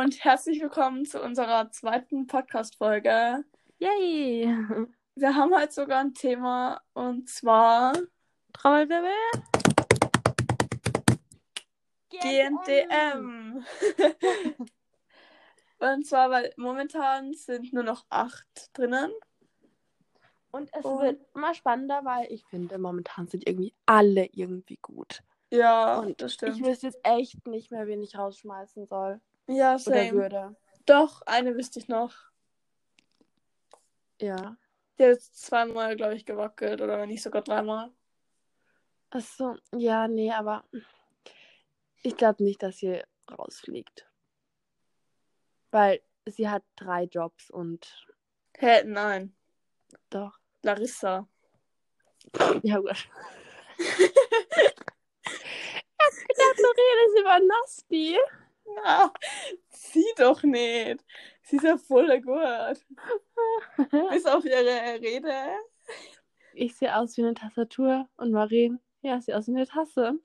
und herzlich willkommen zu unserer zweiten Podcast-Folge. Yay! Wir haben heute sogar ein Thema und zwar Trommelwirbel. GNTM. und zwar, weil momentan sind nur noch acht drinnen. Und es Und- wird immer spannender, weil ich finde, momentan sind irgendwie alle irgendwie gut. Ja, Und das Ich stimmt. wüsste jetzt echt nicht mehr, wen ich rausschmeißen soll. Ja, Oder same. würde. Doch, eine wüsste ich noch. Ja. Die hat jetzt zweimal, glaube ich, gewackelt oder wenn nicht sogar dreimal. Achso, ja, nee, aber ich glaube nicht, dass sie rausfliegt. Weil sie hat drei Jobs und Hä, nein. doch. Larissa. Ja, gut. ich hab gedacht, du redest über Nasti. Na, sie doch nicht. Sie ist ja voll gut. Bis auf ihre Rede. Ich sehe aus wie eine Tastatur und Marien, ja, sieht aus wie eine Tasse.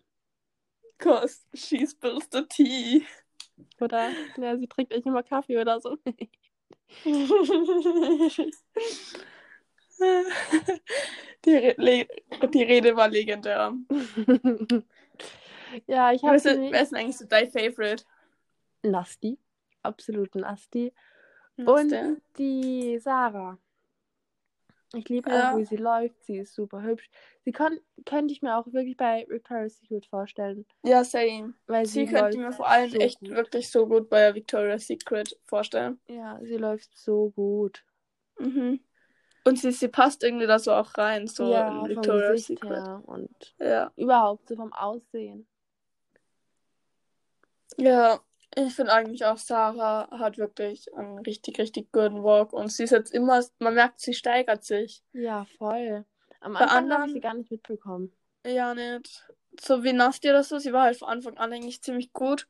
Cause she spills the tea. Oder, ja, sie trinkt echt immer Kaffee oder so. die, Re die Rede war legendär. ja, ich habe wer ist denn eigentlich so dein Favorite? Nasti. Absolut Nasti. Und der? die Sarah. Ich liebe Ja. auch, wie sie läuft. Sie ist super hübsch. Sie kon könnte ich mir auch wirklich bei Victoria's Secret vorstellen. Ja, same. Weil Sie sie, könnte läuft ich mir vor allem so echt gut. wirklich so gut bei Victoria's Secret vorstellen. Ja, sie läuft so gut. Mhm. Und sie, sie passt irgendwie da so auch rein, so ja, in Victoria's Secret. her und Ja. überhaupt so vom Aussehen. Ja, ich finde eigentlich auch, Sarah hat wirklich einen richtig, richtig guten Walk. Und sie ist jetzt immer, man merkt, sie steigert sich. Ja, voll. Am Bei Anfang habe anderen- ich sie gar nicht mitbekommen. Ja, nicht. So wie Nasti oder so, sie war halt von Anfang an eigentlich ziemlich gut.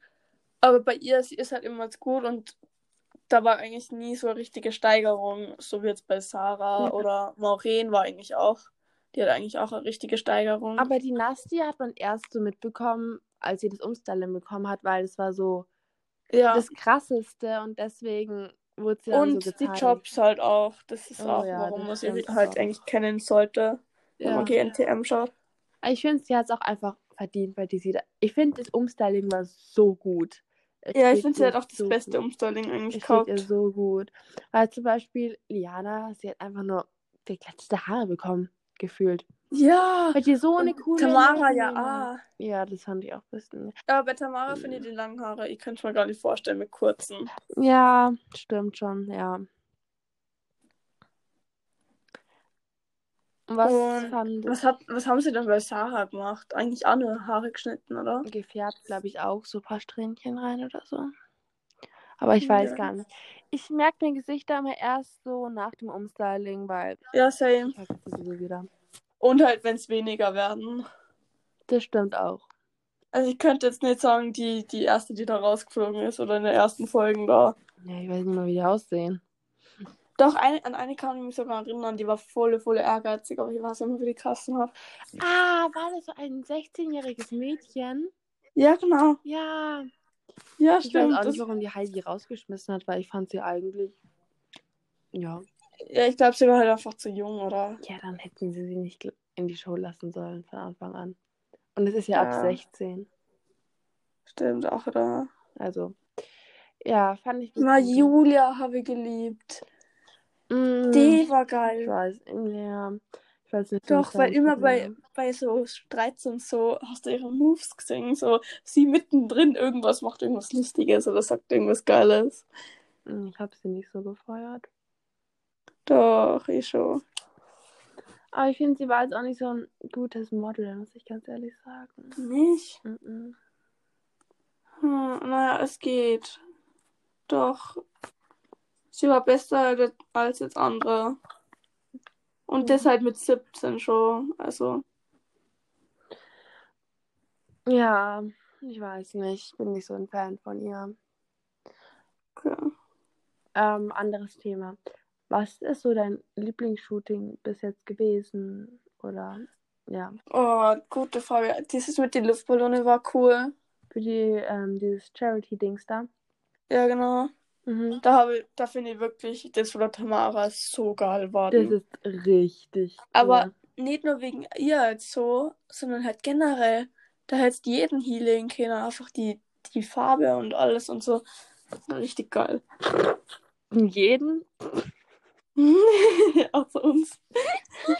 Aber bei ihr, sie ist halt immer gut und da war eigentlich nie so eine richtige Steigerung, so wie jetzt bei Sarah Ja. oder Maureen war eigentlich auch. Die hat eigentlich auch eine richtige Steigerung. Aber die Nasti hat man erst so mitbekommen, als sie das Umstyling bekommen hat, weil es war so ja. das Krasseste und deswegen wurde sie Und so die. Jobs halt auch. Das ist Oh auch, ja, warum man sie halt auch. eigentlich kennen sollte, wenn Ja. man GNTM schaut. Ich finde, sie hat es auch einfach verdient, weil die sie da... Ich finde, das Umstyling war so gut. Es Ja, ich finde, sie hat auch das so beste gut. Umstyling eigentlich steht ihr so gut. Weil zum Beispiel Liana, sie hat einfach nur geglätzte Haare bekommen, gefühlt. Ja. Weil die so eine coole Tamara, ja, ah. Ja, das fand ich auch ein bisschen. Aber bei Tamara finde ich Mhm. die langen Haare, ich könnte es mir gar nicht vorstellen mit kurzen. Ja, stimmt schon, ja. Was Und Was, hat, was haben sie denn bei Sarah gemacht? Eigentlich auch nur Haare geschnitten, oder? gefärbt, glaube ich, auch so ein paar Strähnchen rein oder so. Aber ich weiß Ja. gar nicht. Ich merke mir Gesichter immer erst so nach dem Umstyling, weil Ja, same. ich wieder. Und halt, wenn es weniger werden. Das stimmt auch. Also ich könnte jetzt nicht sagen, die, die erste, die da rausgeflogen ist oder in den ersten Folgen da. Ja, ich weiß nicht mal, wie die aussehen. Doch, eine, an eine kann ich mich sogar erinnern, die war voll, voll ehrgeizig, aber ich weiß mehr, wie die Kassen hat. Ah, war das so ein 16-jähriges Mädchen? Ja, genau. Ja. Ja, Ich weiß stimmt. auch Das, nicht, warum die Heidi rausgeschmissen hat, weil ich fand sie eigentlich. Ja. ja, ich glaube, sie war halt einfach zu jung, oder? Ja, dann hätten sie sie nicht in die Show lassen sollen von Anfang an. Und es ist ja, ab Ja. 16. Stimmt, auch, oder? Also, ja, fand ich. Na, Julia habe ich geliebt. Mm, Die war ich geil. weiß, ja. Ich weiß nicht. Doch, weil immer bei, bei so Streits und so hast du ihre Moves gesehen. So, sie mittendrin irgendwas macht irgendwas Lustiges oder sagt irgendwas Geiles. Mm, Ich habe sie nicht so gefeuert. Doch, ich schon. Aber ich finde, sie war jetzt auch nicht so ein gutes Model, muss ich ganz ehrlich sagen. Nicht? Mm-mm. Hm, naja, es geht. Doch. Sie war besser als jetzt andere. Und Mhm. das halt mit 17 schon. Also, Ja, ich weiß nicht. Ich bin nicht so ein Fan von ihr. okay. Ähm, anderes Thema. Was ist so dein Lieblingsshooting bis jetzt gewesen? Oder ja, Oh, gute Frage. Dieses mit den Luftballonen war cool. für die, ähm, dieses Charity-Dings da. Ja, genau. Mhm. Da, habe, da finde ich wirklich, das von der Tamara so geil war. Das ist richtig. Aber cool. nicht nur wegen ihr jetzt so, sondern halt generell. Da hättest jeden healen können, einfach die, die Farbe und alles und so. Richtig geil. jeden. Außer uns.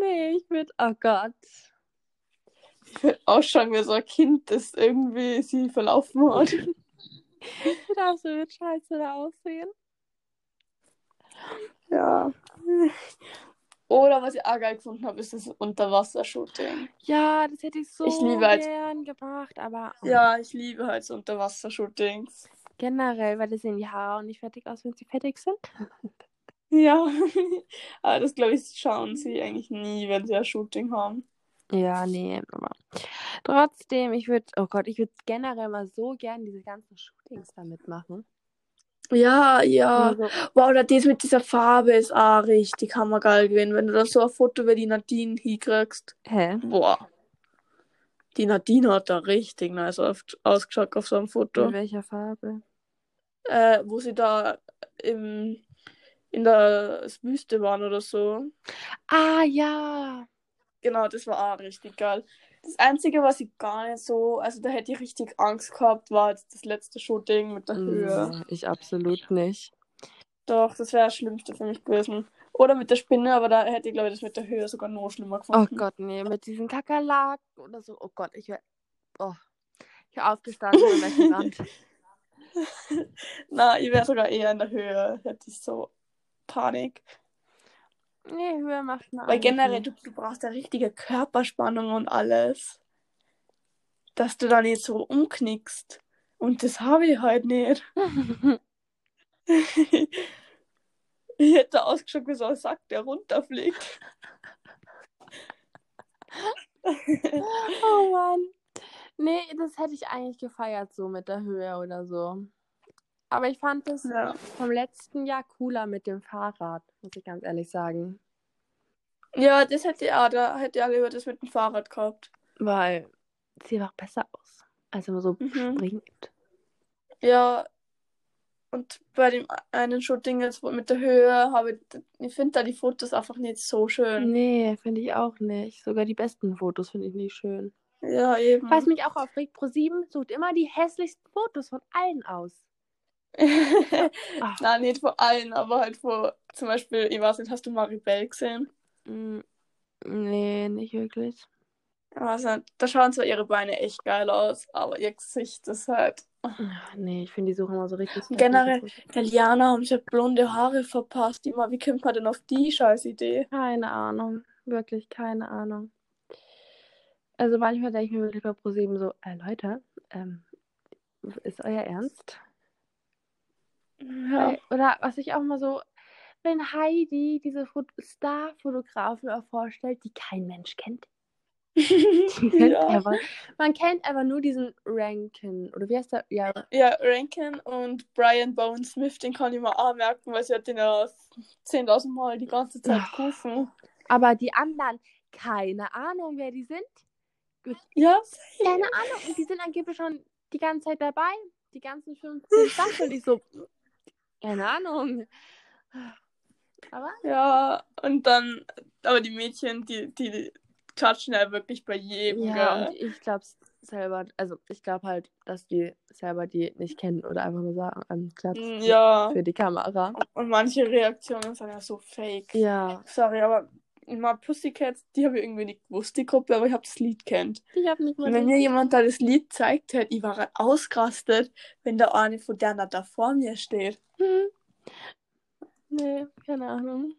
nee, ich würde. Oh Gott. Ich würde ausschauen wie so ein Kind, das irgendwie sie verlaufen hat. Ich auch so mit Scheiße da aussehen. Ja. Oder was ich auch geil gefunden habe, ist das Unterwassershooting. Ja, das hätte ich so Ich liebe halt- gern gemacht, aber Ja, ich liebe halt so Unterwassershootings. generell, weil das sehen die Haare auch nicht fertig aus, wenn sie fertig sind. Ja. Aber das glaube ich schauen sie eigentlich nie, wenn sie ein Shooting haben. Ja, nee, aber trotzdem, ich würde, oh Gott, ich würde generell mal so gern diese ganzen Shootings damit machen. Ja, ja. Also, Wow, oder das mit dieser Farbe ist auch richtig hammergeil gewesen, wenn du da so ein Foto über die Nadine hinkriegst. hä? Boah. Die Nadine hat da richtig nice ausgeschaut auf so einem In Foto. welcher Farbe? Äh, wo sie da im, in der Wüste waren oder so. Ah, ja. Genau, das war auch richtig geil. Das Einzige, was ich gar nicht so, also da hätte ich richtig Angst gehabt, war das letzte Shooting mit der Höhe. Ich absolut nicht. Doch, das wäre das Schlimmste für mich gewesen. Oder mit der Spinne, aber da hätte ich, glaube ich, das mit der Höhe sogar noch schlimmer Oh gefunden. Gott, nee, mit diesen Kakerlaken oder so. Oh Gott, ich wäre. Oh. Ich wäre aufgestanden und weggerannt. Na, ich wäre sogar eher in der Höhe, hätte ich so Panik. Nee, Höhe macht mir Weil generell, du, du brauchst ja richtige Körperspannung und alles. Dass du da nicht so umknickst. Und das habe ich halt nicht. ich hätte ausgeschaut wie so ein Sack, der runterfliegt. oh Mann. Nee, das hätte ich eigentlich gefeiert, so mit der Höhe oder so. Aber ich fand es Ja. vom letzten Jahr cooler mit dem Fahrrad, muss ich ganz ehrlich sagen. ja, das hätte ich auch. Da hätte ich auch lieber das mit dem Fahrrad gehabt. Weil es sieht auch besser aus, als wenn man so Mhm. springt. Ja, und bei dem einen Shooting jetzt mit der Höhe habe ich, ich finde da die Fotos einfach nicht so schön. Nee, finde ich auch nicht. Sogar die besten Fotos finde ich nicht schön. Ja, eben. Was mich auch aufregt, Pro7 sucht immer die hässlichsten Fotos von allen aus. Ach. Na, nicht vor allen, aber halt vor, zum Beispiel, ich weiß nicht, hast du Maribel gesehen? Mm, Nee, nicht wirklich. Also, da schauen zwar ihre Beine echt geil aus, aber ihr Gesicht ist halt. Ach, Nee, ich finde die suchen immer so richtig Generell-. Der Liana haben sie halt blonde Haare verpasst. Immer, wie kommt man denn auf die scheiß Idee? Keine Ahnung. Wirklich keine Ahnung. Also manchmal denke ich mir wirklich bei ProSieben so, äh, Leute, ähm, ist euer Ernst? Ja. Weil- Oder was ich auch mal so, wenn Heidi diese Fot Star-Fotografen vorstellt, die kein Mensch kennt. Die kennt ja. einfach, man kennt aber nur diesen Rankin. Oder wie heißt der? Ja, ja, Rankin und Brian Bowen Smith, den kann ich mir auch merken, weil sie hat den ja 10.000 Mal die ganze Zeit Ach. gerufen. aber die anderen, keine Ahnung, wer die sind. Ja, Keine Ahnung. Und die sind angeblich schon die ganze Zeit dabei. Die ganzen 15 Staffeln. Ich so, keine Ahnung. Aber ja, und dann, aber die Mädchen, die, die klatschen ja wirklich bei jedem, ja, gell? ich glaube selber, also ich glaube halt, dass die selber die nicht kennen oder einfach nur sagen, ähm, klatschen Mm, Ja, für die Kamera. und manche Reaktionen sind ja so fake. Ja, Sorry, aber mal Pussycats, die habe ich irgendwie nicht gewusst, die Gruppe, aber ich habe das Lied kennt. ich habe nicht mal Und wenn mir jemand da das Lied zeigt hätte, ich war ausgerastet, wenn der eine von der da vor mir steht. Hm. Nee, keine Ahnung.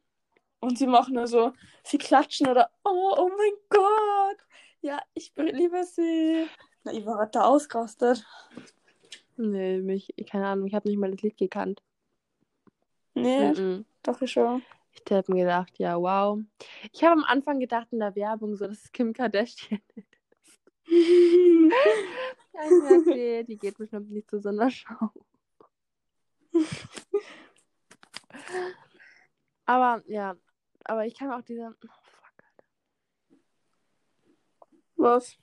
Und sie machen nur so, sie klatschen oder, oh, oh mein Gott, ja, ich liebe sie. Na, ich war da ausgerastet. Nee, mich, keine Ahnung, ich habe nicht mal das Lied gekannt. Nee, Mhm. doch ich schon. Ich hätte mir gedacht, ja, wow. Ich habe am Anfang gedacht in der Werbung so, das ist Kim Kardashian. Mir, okay, die geht bestimmt nicht zu so einer Show. aber ja, aber ich kann auch diese. Oh, fuck. Was?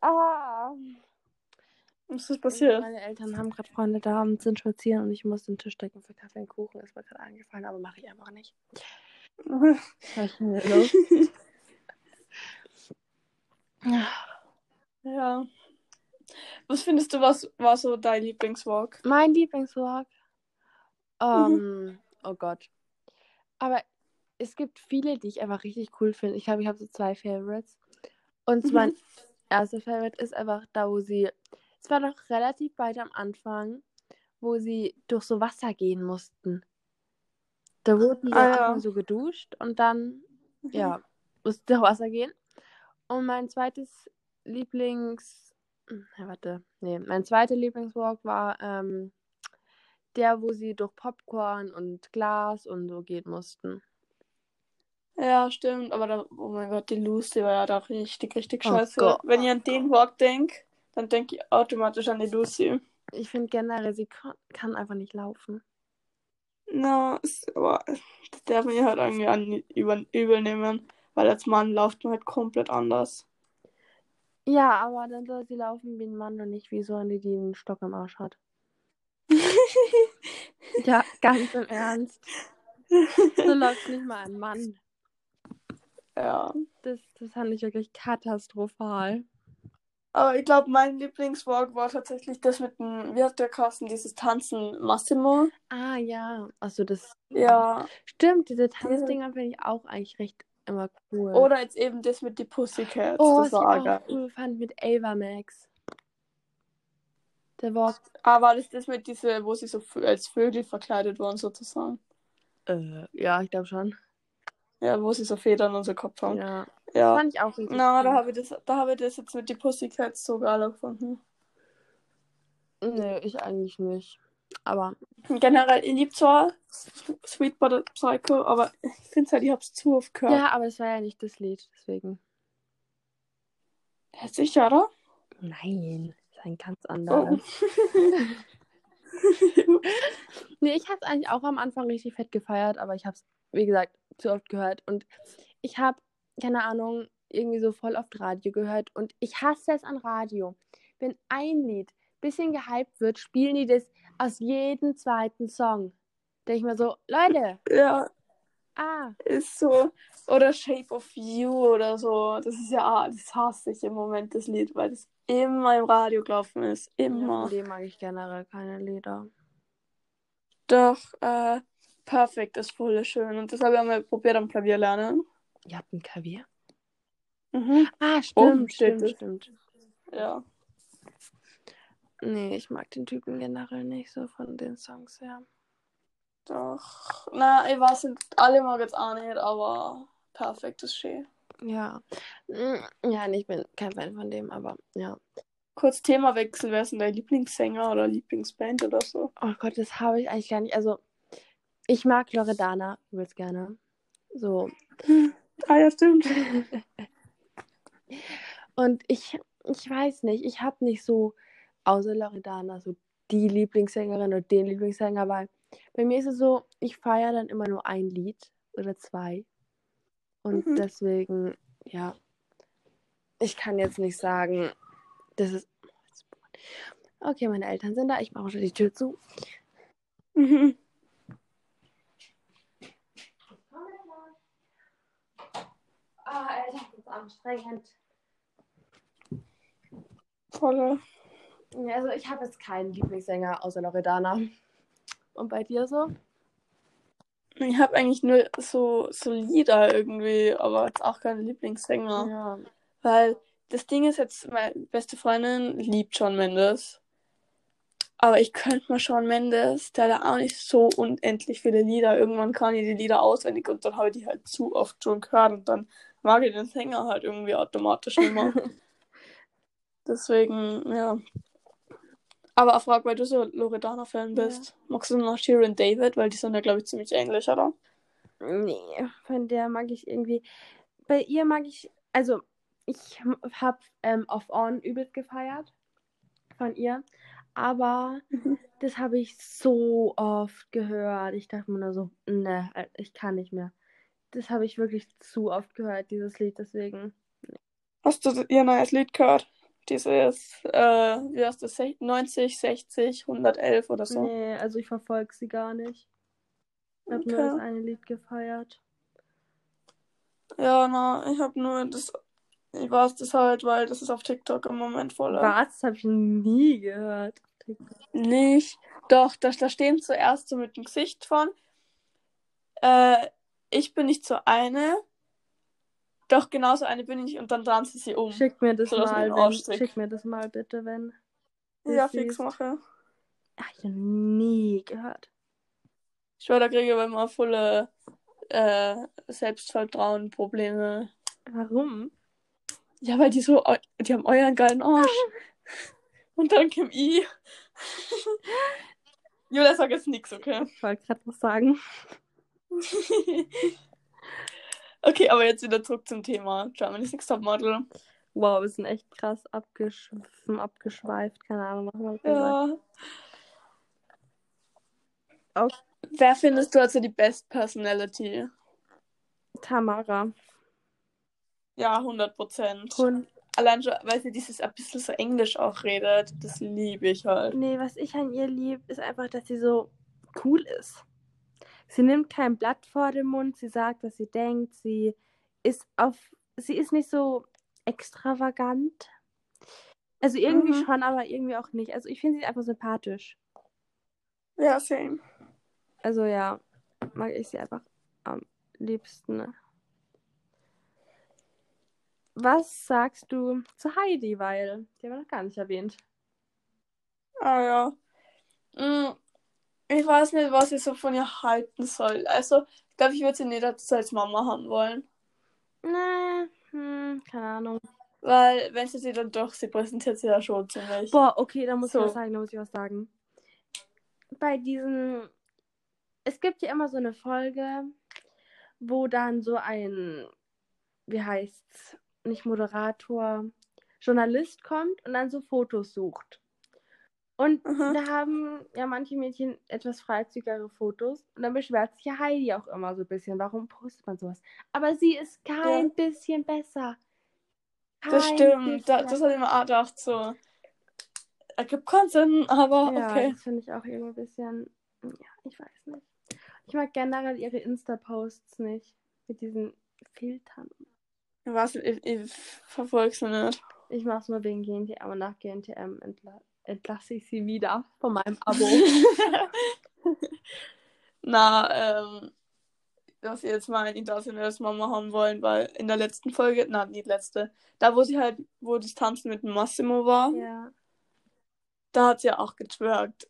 Ah. Was ist passiert? Meine Eltern haben gerade Freunde da und sind spazieren und ich muss den Tisch decken für Kaffee und Kuchen. Ist mir gerade eingefallen, aber mache ich einfach nicht. Ja. Was findest du, was war so dein Lieblingswalk? Mein Lieblingswalk? Ähm, oh Gott. Aber es gibt viele, die ich einfach richtig cool finde. Ich glaube, ich habe so zwei Favorites. Und Mhm. mein erster Favorite ist einfach da, wo sie. Es war noch relativ weit am Anfang, wo sie durch so Wasser gehen mussten. Da wurden sie Ah, ja. So geduscht und dann, ja, mussten sie durch Wasser gehen. Und mein zweites Lieblings. Hm, Ja, warte. Nee, mein zweiter Lieblingswalk war ähm, der, wo sie durch Popcorn und Glas und so gehen mussten. Ja, stimmt. Aber da, oh mein Gott, die Lucy war ja da richtig, richtig Oh scheiße. Gott. Wenn ich an den Walk denke, dann denke ich automatisch an die Lucy. Ich finde generell, sie kann, einfach nicht laufen. Na, ist- aber das darf man ja halt irgendwie an, über, übel nehmen, weil als Mann läuft man halt komplett anders. Ja, aber dann soll sie laufen wie ein Mann und nicht wie so eine, die einen Stock im Arsch hat. Ja, ganz im Ernst. So läuft nicht mal ein Mann. ja. Das, das fand ich wirklich katastrophal. Aber ich glaube, mein Lieblingswalk war tatsächlich das mit dem, wie hat der Carsten, dieses Tanzen Massimo. Ah, ja. Achso, das. Ja. Stimmt, diese Tanzdinger finde ich auch eigentlich recht immer cool. Oder jetzt eben das mit die Pussycats. oh, das was ich war auch geil. cool fand mit Ava Max. Der war. Aber war das das mit diese, wo sie so als Vögel verkleidet waren, sozusagen? Äh, ja, ich glaube schon. Ja, wo sie so Federn und so Kopf haben. Ja. Ja. Fand ich auch richtig Na, da cool. habe ich das, da habe ich das jetzt mit die Pussycats so geil gefunden. Nee, ich eigentlich nicht. Aber Generell, ich liebe zwar Sweet Butter Psycho, aber ich finde halt, ich hab's zu oft gehört. ja, aber es war ja nicht das Lied, deswegen. Ja, sicher, oder? Nein, ist ein ganz Oh. anderes. Nee, ich habe es eigentlich auch am Anfang richtig fett gefeiert, aber ich habe es, wie gesagt, zu oft gehört. Und ich habe, keine Ahnung, irgendwie so voll oft Radio gehört. Und ich hasse es an Radio. Wenn ein Lied bisschen gehypt wird, spielen die das aus jedem zweiten Song. Denke ich mir so, Leute, ja, ah, ist so. Oder Shape of You oder so. Das ist ja, das hasse ich im Moment, das Lied, weil das immer im Radio gelaufen ist. ja, Immer. von dem mag ich generell keine Lieder. Doch, äh, Perfect ist voll schön. Und das habe ich einmal probiert am Klavier lernen. Ihr habt ein Klavier? Mhm. Ah, stimmt, steht stimmt, stimmt. Ja. Nee, ich mag den Typen generell nicht so von den Songs her. Doch. Na, ich weiß nicht, alle mag jetzt auch nicht, aber Perfect ist schön. Ja. Mm, Ja, ich bin kein Fan von dem, aber ja. Kurz Themawechsel, wer ist denn dein Lieblingssänger oder Lieblingsband oder so? Oh Gott, das habe ich eigentlich gar nicht. Also, ich mag Loredana übelst gerne. So. Ah ja, stimmt. Und ich, ich weiß nicht, ich habe nicht so, außer Loredana, so die Lieblingssängerin oder den Lieblingssänger, weil bei mir ist es so, ich feiere dann immer nur ein Lied oder zwei. Und Mhm. deswegen, ja, ich kann jetzt nicht sagen, das ist. Okay, meine Eltern sind da, ich mache schon die Tür zu. Mhm. Ah, Alter, das ist anstrengend. Voll. Ja, also ich habe jetzt keinen Lieblingssänger außer Loredana. Und bei dir so? Ich habe eigentlich nur so, so Lieder irgendwie, aber jetzt auch keine Lieblingssänger. Ja. Weil das Ding ist jetzt, meine beste Freundin liebt Shawn Mendes. Aber ich könnte mal Shawn Mendes, der hat auch nicht so unendlich viele Lieder. Irgendwann kann ich die Lieder auswendig und dann habe ich die halt zu oft schon gehört und dann mag ich den Sänger halt irgendwie automatisch nicht mehr. Deswegen, ja. Aber auch frag, weil du so Loredana-Fan Ja. bist. Magst du noch Sharon David? Weil die sind ja, glaube ich, ziemlich ähnlich, oder? Nee, von der mag ich irgendwie. Bei ihr mag ich, also ich habe ähm, Off On übelst gefeiert von ihr, aber Mhm. das habe ich so oft gehört. Ich dachte mir nur so, ne, ich kann nicht mehr. Das habe ich wirklich zu oft gehört, dieses Lied, deswegen. Hast du ihr neues Lied gehört? Dieses, äh, wie heißt das, 90, 60, 111 oder so. Nee, also ich verfolge sie gar nicht. Ich habe nur Okay. das eine Lied gefeiert. Ja, na, ich habe nur das, ich weiß das halt, weil das ist auf TikTok im Moment voll. Was? Das habe ich nie gehört. Nicht. Doch, da, da stehen zuerst so mit dem Gesicht von, äh, ich bin nicht so eine, doch genauso eine bin ich und dann drehen sie sie um. Schick mir das So, mal, wenn, schick mir das mal bitte, wenn. ja, fix mache. Hab ich noch nie gehört. Ich war da kriege ich immer volle äh, Selbstvertrauen-Probleme. Warum? Ja, weil die so, die haben euren geilen Arsch. Und dann Kim I. Julia sagt jetzt nix, okay? Ich wollte gerade was sagen. okay, aber jetzt wieder zurück zum Thema Germany's Next Topmodel. Wow, wir sind echt krass abgeschwiffen, abgeschweift. Keine Ahnung, was man. Ja. Okay. Wer findest du also die Best Personality? Tamara. Ja, 100 Prozent. Allein schon, weil sie dieses ein bisschen so Englisch auch redet. Das liebe ich halt. nee, was ich an ihr lieb, ist einfach, dass sie so cool ist. Sie nimmt kein Blatt vor den Mund, sie sagt, was sie denkt, sie ist auf, sie ist nicht so extravagant. Also irgendwie Mhm. schon, aber irgendwie auch nicht. Also ich finde sie einfach sympathisch. Ja, same. Also ja, mag ich sie einfach am liebsten. Was sagst du zu Heidi, weil die haben wir noch gar nicht erwähnt. Ah ja. Mm, Ich weiß nicht, was ich so von ihr halten soll. Also, ich glaube, ich würde sie nicht dazu als Mama haben wollen. Nee, hm, keine Ahnung. Weil, wenn sie sie dann doch, sie präsentiert sie ja schon ziemlich. Boah, okay, da muss So. ich was sagen, da muss ich was sagen. Bei diesen, es gibt ja immer so eine Folge, wo dann so ein, wie heißt's, nicht Moderator, Journalist kommt und dann so Fotos sucht. Und Mhm. da haben ja manche Mädchen etwas freizügigere Fotos und dann beschwert sich ja Heidi auch immer so ein bisschen, warum postet man sowas? Aber sie ist kein Ja. bisschen besser. Das Kein stimmt. Da, das hat immer auch gedacht, so. Ergibt keinen Sinn, aber Ja, okay. das finde ich auch irgendwie ein bisschen. Ja, ich weiß nicht. Ich mag generell ihre Insta-Posts nicht. Mit diesen Filtern. Was, ich, ich verfolge sie nicht. Ich mache es nur wegen GNTM und nach GNTM entla entlasse ich sie wieder von meinem Abo. Na, ähm, dass sie jetzt mal ein internationales Mama haben wollen, weil in der letzten Folge, na, nicht letzte, da wo sie halt, wo das Tanzen mit Massimo war, ja. da hat sie ja auch getwerkt.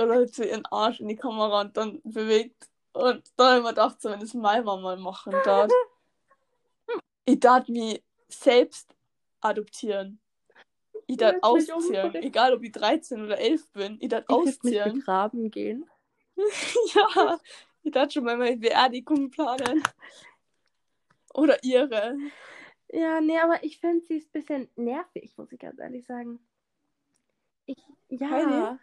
Oder hat sie ihren Arsch in die Kamera und dann bewegt. Und da habe ich mir gedacht, so, wenn das meine Mama machen darf, ich darf mich selbst adoptieren. Ich darf Ich ausziehen. umbringen. Egal, ob ich 13 oder 11 bin, ich darf Ich würde mich ausziehen. begraben gehen. Ja, ich dachte schon mal meine Beerdigung planen. Oder ihre. Ja, nee, aber ich finde sie ist ein bisschen nervig, muss ich ganz ehrlich sagen. Ich, ja. Heidi?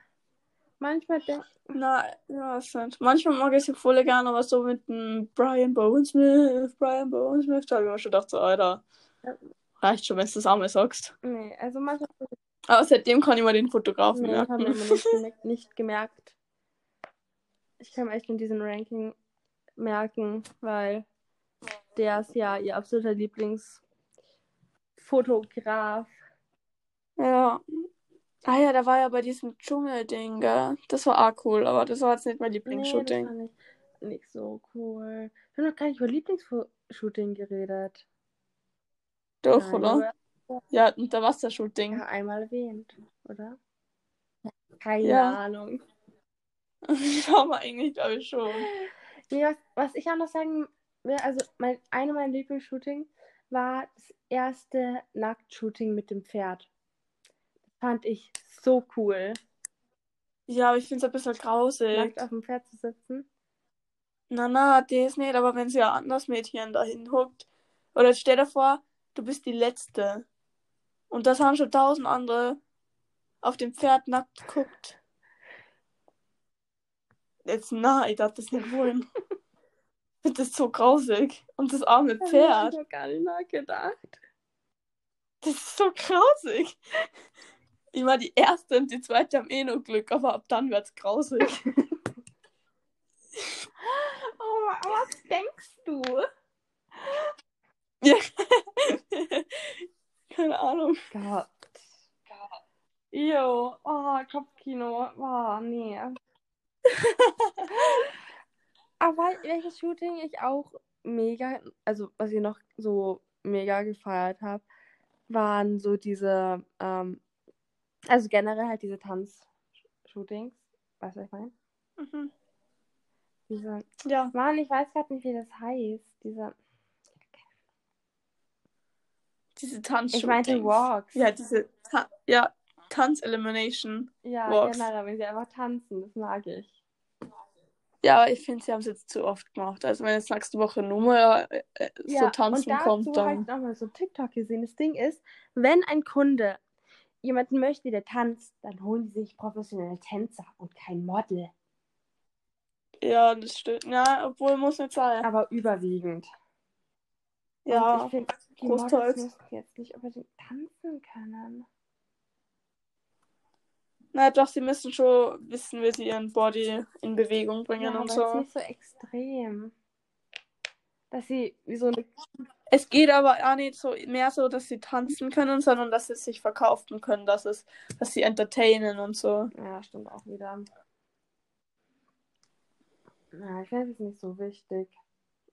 Manchmal denke Na, ja, stimmt. Manchmal mag ich sie voll gerne, aber so mit dem Brian Bowen Smith, Brian Bowen Smith, da habe ich mir schon gedacht, so, Alter. Reicht schon, wenn du das einmal sagst. Nee, also manchmal. Aber seitdem kann ich mir den Fotografen Nee, ich habe merken. nicht, gemerkt- nicht gemerkt. Ich kann mir echt in diesem Ranking merken, weil der ist ja ihr absoluter Lieblingsfotograf. Ja. Ah ja, da war ja bei diesem Dschungelding, gell? Das war auch cool, aber das war jetzt nicht mein Nee, das Lieblingsshooting. fand ich nicht so cool. Wir haben noch gar nicht über Lieblingsshooting geredet. Doch, Nein, oder? aber- Ja, und der Wassershooting. Ja, einmal erwähnt, oder? Keine Ja. Ahnung. Ja, aber eigentlich glaube ich schon. Nee, was, was ich auch noch sagen will, also mein, eine meiner Lieblingsshootings war das erste Nacktshooting mit dem Pferd. Das fand ich so cool, Ja, aber ich finde es ein bisschen grausig. nackt auf dem Pferd zu sitzen. Na, na, das nicht, aber wenn sie ein anderes Mädchen dahin huckt. Oder stell dir vor, du bist die Letzte. Und das haben schon tausend andere auf dem Pferd nackt geguckt. Jetzt, na, ich darf das nicht wollen. Ich das so grausig. Und das arme Pferd. ich noch gar nicht nachgedacht. Das ist so grausig. Immer die erste und die zweite haben eh nur Glück, aber ab dann wird's grausig. Oh, was denkst du? Ja. Keine Ahnung. Gott. Jo, oh, Kopfkino. Oh, nee. Aber welches Shooting ich auch mega, also was ich noch so mega gefeiert habe, waren so diese, ähm, also generell halt diese Tanz-Shootings. Weißt du, was ich meine? Mhm. Diese, Ja. Mann, ich weiß gerade nicht, wie das heißt. Diese, Diese Tanz. ich meinte Walks. Ja, diese Ta ja, Tanz-Elimination. Ja, Walks. generell, wenn sie einfach tanzen, das mag ich. Ja, aber ich finde, sie haben es jetzt zu oft gemacht. Also wenn jetzt nächste Woche nur mal äh, äh, so tanzen und kommt, dann. halt nochmal so TikTok gesehen. Das Ding ist, wenn ein Kunde jemanden möchte, der tanzt, dann holen sie sich professionelle Tänzer und kein Model. Ja, das stimmt. Ja, obwohl muss nicht sein. Aber überwiegend. Ja, ich finde, die großteils. Models jetzt nicht unbedingt tanzen können. na doch, sie müssen schon wissen, wie sie ihren Body in Bewegung bringen Ja, und aber jetzt so. nicht so extrem. Dass sie wie so eine. Es geht aber auch nicht so mehr so, dass sie tanzen können, sondern dass sie sich verkaufen können, dass es, dass sie entertainen und so. Ja, stimmt auch wieder. Ja, ich finde es nicht so wichtig.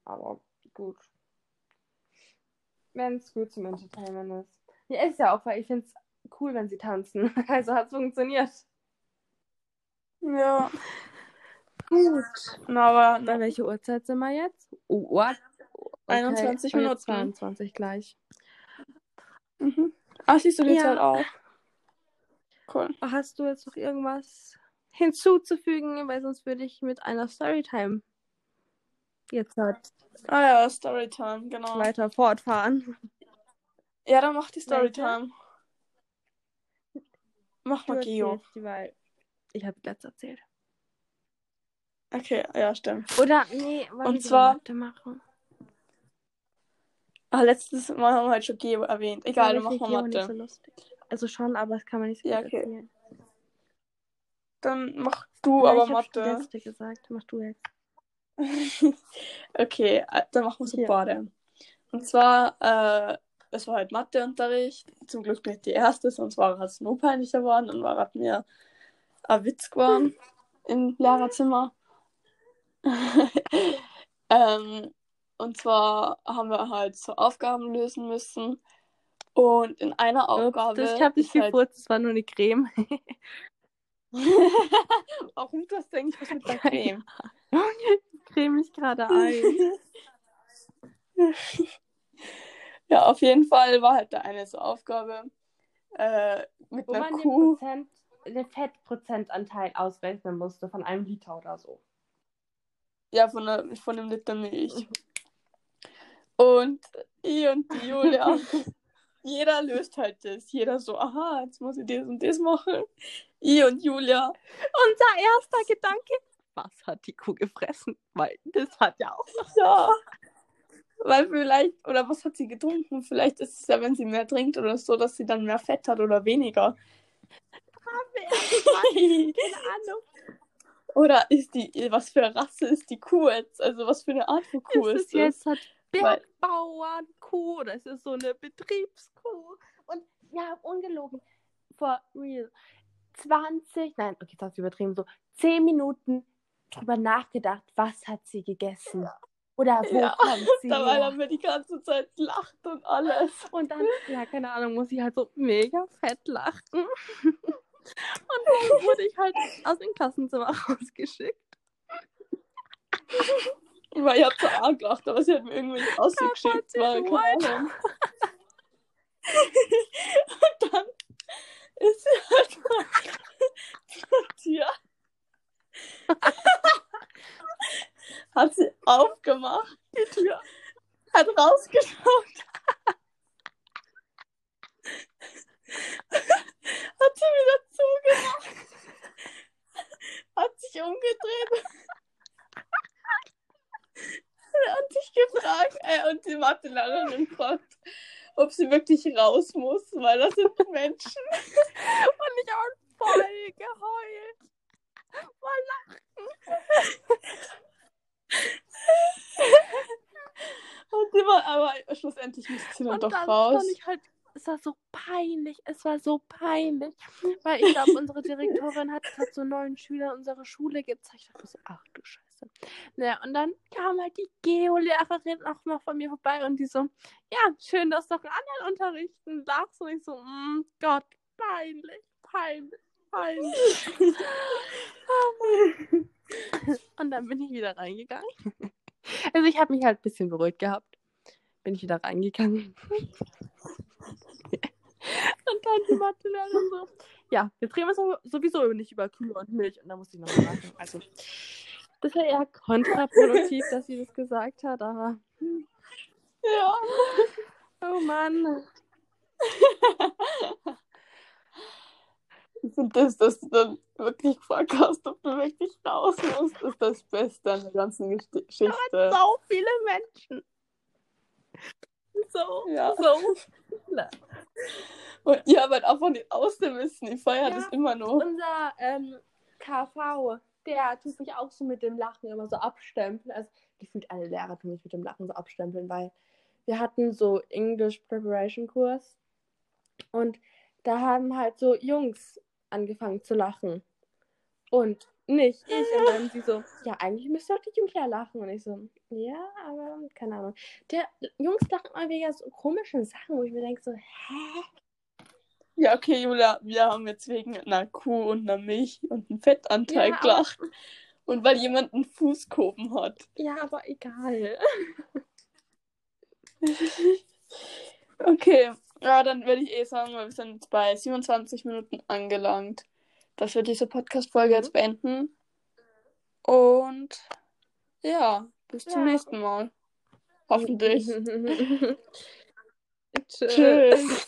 Aber gut. Wenn es gut zum Entertainment ist. Ja, ist ja auch, weil ich finde es cool, wenn sie tanzen. Also hat es funktioniert. Ja. Gut. Na, aber Bei welche Uhrzeit sind wir jetzt? Oh, what? Okay, 21 und jetzt Minuten. 22 gleich. Mhm. Ach, siehst du die Ja. Zeit auch? Cool. Hast du jetzt noch irgendwas hinzuzufügen? Weil sonst würde ich mit einer Storytime jetzt halt Ah ja, Storytime, genau. weiter fortfahren. Ja, dann mach die? Storytime. Mach mal Geo. weil ich habe letztes erzählt. Okay, ja, stimmt. Oder, nee, Und zwar-? Ah, letztes Mal haben wir halt schon Geo erwähnt. Egal, dann ich machen wir Mathe. so. Also schon, aber das kann man nicht so Ja, okay. erzählen. Dann mach du Ja, aber ich Mathe. letzte gesagt. Mach du jetzt. okay, äh, dann machen wir so Ja. beide. Und zwar, äh, es war halt Matheunterricht. Zum Glück nicht die erste, sonst war es nur peinlicher geworden und war mir ein Witz geworden im Lehrerzimmer. ähm, und zwar haben wir halt so Aufgaben lösen müssen. Und in einer Aufgabe. Ups, das, ich habe nicht ist halt... gefurzt, es war nur eine Creme. Warum das denke ich was mit der Creme? Ich creme mich gerade ein. ja, auf jeden Fall war halt da eine so Aufgabe äh, mit Wo einer man den, Kuh. Prozent, den Fettprozentanteil ausrechnen musste von einem Liter oder so. Ja, von, der, von einem Liter Milch. Und ich und die Julia, jeder löst halt das. Jeder so, aha, jetzt muss ich das und das machen. Ich und Julia, Unser erster Gedanke. Was hat die Kuh gefressen? Weil das hat ja auch. ja. Weil vielleicht, oder was hat sie getrunken? Vielleicht ist es ja, wenn sie mehr trinkt oder so, dass sie dann mehr Fett hat oder weniger. Keine Ahnung. Oder ist die, was für eine Rasse ist die Kuh jetzt? Also was für eine Art von Kuh ist ist es das? jetzt halt Weil- Bergbauernkuh oder ist es so eine Betriebskuh? Und ja, ungelogen. For real. 20, nein, okay, das du übertrieben, so 10 Minuten drüber nachgedacht, was hat sie gegessen? Oder wo Ja, kommt sie Da her? er mir die ganze Zeit lacht und alles. Und dann, ja, keine Ahnung, muss ich halt so mega fett lachen. Und dann wurde ich halt aus dem Klassenzimmer rausgeschickt. Weil ich hab so arg gelacht, aber sie hat mir irgendwie nicht ausgeschickt. War keine Ahnung. und dann ist sie halt mal Tür. hat sie aufgemacht, die Tür, hat rausgeschaut. hat sie wieder zugemacht. Hat sich umgedreht. Hat sich gefragt, äh, und die Mathelehrerin gefragt, ob sie wirklich raus muss, weil das sind Menschen. Und ich habe voll geheult. Voll lachen. Und sie war, schlussendlich musste sie dann Und doch dann raus. stand ich halt, es war so peinlich, es war so peinlich. Weil ich glaube, unsere Direktorin hat gerade so neuen Schülern unsere Schule gezeigt. Ich dachte so, ach du Scheiße. Naja, und dann kam halt die Geolehrerin auch noch von mir vorbei und die so, ja, schön, dass du auch in anderen Unterrichten lachst. Und ich so, mm, Gott, peinlich, peinlich, peinlich. und dann bin ich wieder reingegangen. Also ich habe mich halt ein bisschen beruhigt gehabt. Bin ich wieder reingegangen. Und dann die Mathelehrerin so, ja, jetzt reden wir so, sowieso nicht über Kühe und Milch. Und da musste ich nochmal nachdenken. Also, das war eher kontraproduktiv, dass sie das gesagt hat, aber Ja. oh Mann. Ich finde das, dass du dann wirklich gefragt hast, ob du wirklich raus musst, ist das Beste an der ganzen Gesch- Geschichte. So viele Menschen. So, Ja. so viele. Und ihr aber einfach nicht aus dem Wissen. Ich feiere Ja. das immer noch. Unser ähm, KV, der tut mich auch so mit dem Lachen immer so abstempeln. Also gefühlt alle Lehrer tun mich mit dem Lachen so abstempeln, weil wir hatten so English Preparation Kurs und da haben halt so Jungs angefangen zu lachen und nicht ich. Und dann sie so, ja, eigentlich müsste auch die Jungs ja lachen. Und ich so, ja, aber keine Ahnung. Der Jungs lachen immer wegen so komischen Sachen, wo ich mir denke so, hä? Ja, okay, Julia, wir haben jetzt wegen einer Kuh und einer Milch und einem Fettanteil Ja, aber- gelacht. Und weil jemand einen Fußkoben hat. Ja, aber egal. Okay, ja, dann würde ich eh sagen, weil wir sind jetzt bei 27 Minuten angelangt, dass wir diese Podcast-Folge Mhm. jetzt beenden. Und ja, bis zum Ja. nächsten Mal. Hoffentlich. Tschüss. Tschüss.